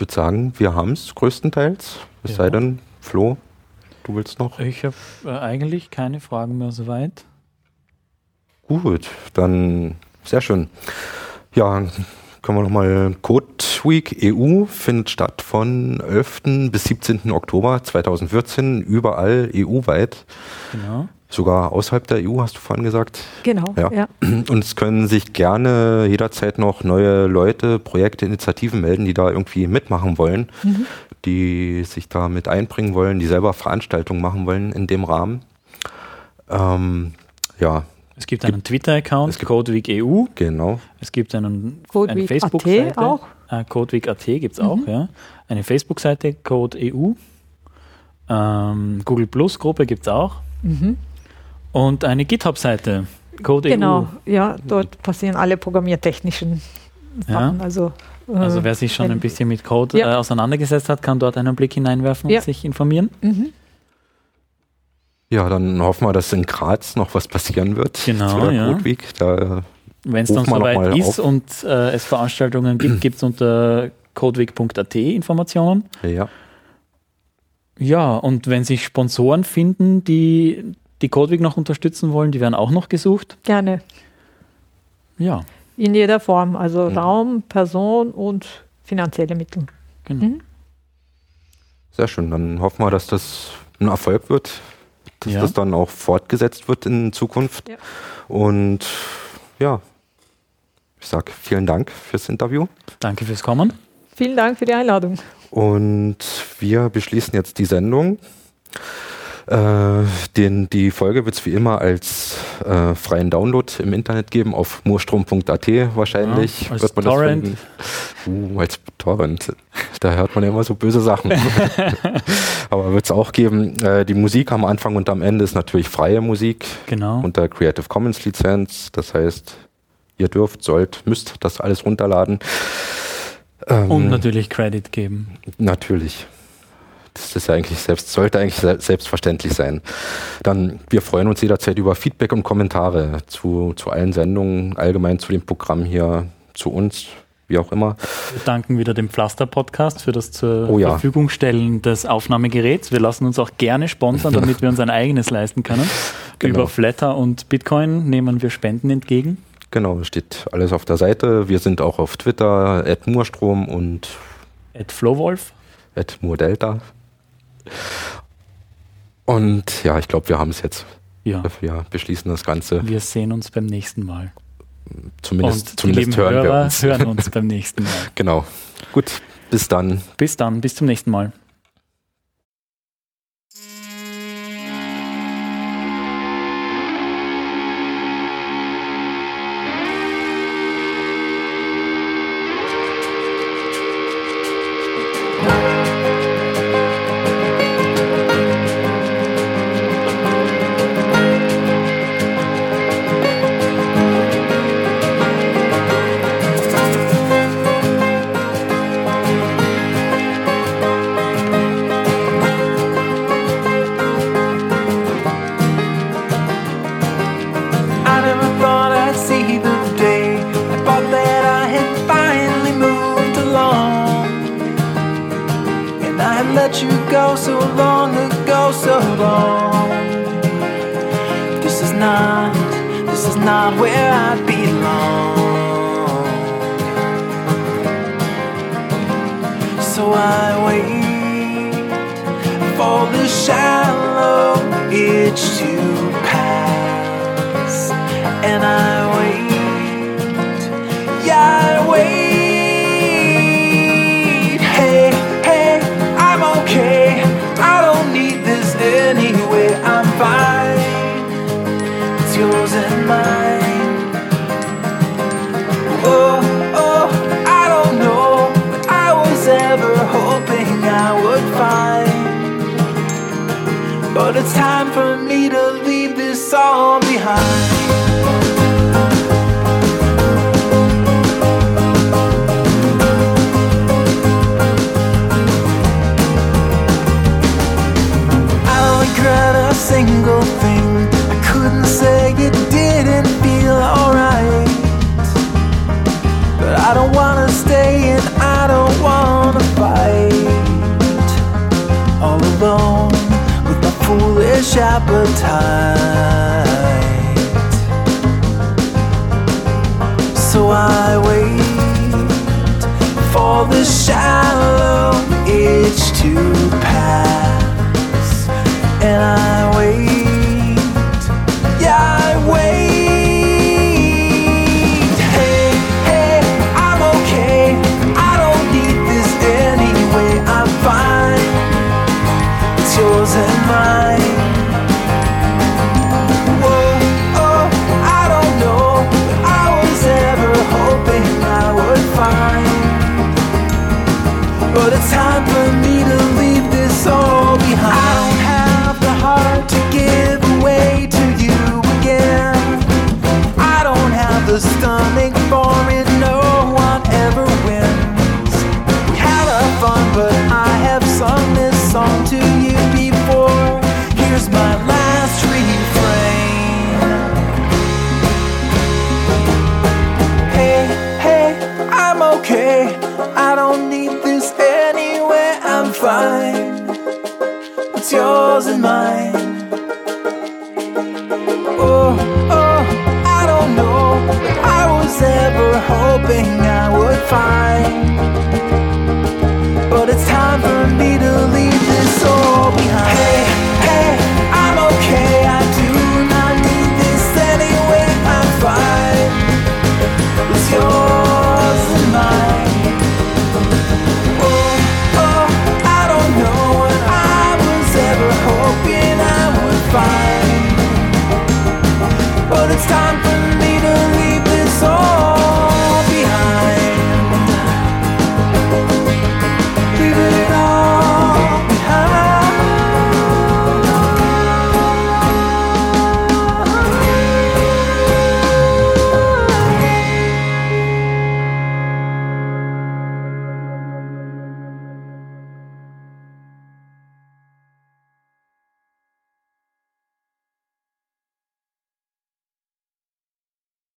würde sagen, wir haben es größtenteils. Es ja. sei denn, Flo, du willst noch? Ich habe äh, eigentlich keine Fragen mehr soweit. Gut, dann sehr schön. Ja, können wir nochmal Code Week EU findet statt von 11. bis 17. Oktober 2014 überall EU-weit. Genau sogar außerhalb der EU, hast du vorhin gesagt. Genau. Ja. ja. *clears throat* Und es können sich gerne jederzeit noch neue Leute, Projekte, Initiativen melden, die da irgendwie mitmachen wollen, mhm. die sich da mit einbringen wollen, die selber Veranstaltungen machen wollen in dem Rahmen. Ähm, ja. Es gibt einen Twitter-Account, CodeWeek.eu. Genau. Es gibt einen, eine Facebook-Seite. auch. Äh, CodeWeek.at gibt es mhm. auch, ja. Eine Facebook-Seite, CodeEU. Ähm, Google Plus Gruppe gibt es auch. Mhm. Und eine GitHub-Seite, Code Genau, ja, dort passieren alle programmiertechnischen Sachen. Ja. Also, äh, also wer sich schon ein bisschen mit Code ja. äh, auseinandergesetzt hat, kann dort einen Blick hineinwerfen ja. und sich informieren. Mhm. Ja, dann hoffen wir, dass in Graz noch was passieren wird. Genau, ja. Wenn es dann soweit ist auf. und äh, es Veranstaltungen gibt, *clears throat* gibt es unter codeweek.at Informationen. Ja. Ja, und wenn sich Sponsoren finden, die die Codewig noch unterstützen wollen, die werden auch noch gesucht. Gerne. Ja. In jeder Form, also mhm. Raum, Person und finanzielle Mittel. Genau. Mhm. Sehr schön. Dann hoffen wir, dass das ein Erfolg wird, dass ja. das dann auch fortgesetzt wird in Zukunft. Ja. Und ja, ich sage vielen Dank fürs Interview. Danke fürs Kommen. Vielen Dank für die Einladung. Und wir beschließen jetzt die Sendung. Äh, den, die Folge wird es wie immer als äh, freien Download im Internet geben, auf moorstrom.at wahrscheinlich. Ja, als wird man Torrent. Das finden. Uh, als Torrent. da hört man ja immer so böse Sachen. *laughs* Aber wird es auch geben. Äh, die Musik am Anfang und am Ende ist natürlich freie Musik. Genau. Unter Creative Commons Lizenz. Das heißt, ihr dürft, sollt, müsst das alles runterladen. Ähm, und natürlich Credit geben. Natürlich. Das ist eigentlich selbst, sollte eigentlich selbstverständlich sein. Dann, wir freuen uns jederzeit über Feedback und Kommentare zu, zu allen Sendungen, allgemein zu dem Programm hier, zu uns, wie auch immer. Wir danken wieder dem Pflaster-Podcast für das zur oh ja. Verfügung stellen des Aufnahmegeräts. Wir lassen uns auch gerne sponsern, damit wir uns ein eigenes leisten können. *laughs* Genau. Über Flatter und Bitcoin nehmen wir Spenden entgegen. Genau, steht alles auf der Seite. Wir sind auch auf Twitter, at Murstrom und at Flowwolf. At Murdelta. Und ja, ich glaube, wir haben es jetzt. Ja. Wir beschließen das Ganze. Wir sehen uns beim nächsten Mal. Zumindest, Und zumindest hören Hörer wir uns. hören *laughs* uns beim nächsten Mal. Genau. Gut, bis dann. Bis dann, bis zum nächsten Mal.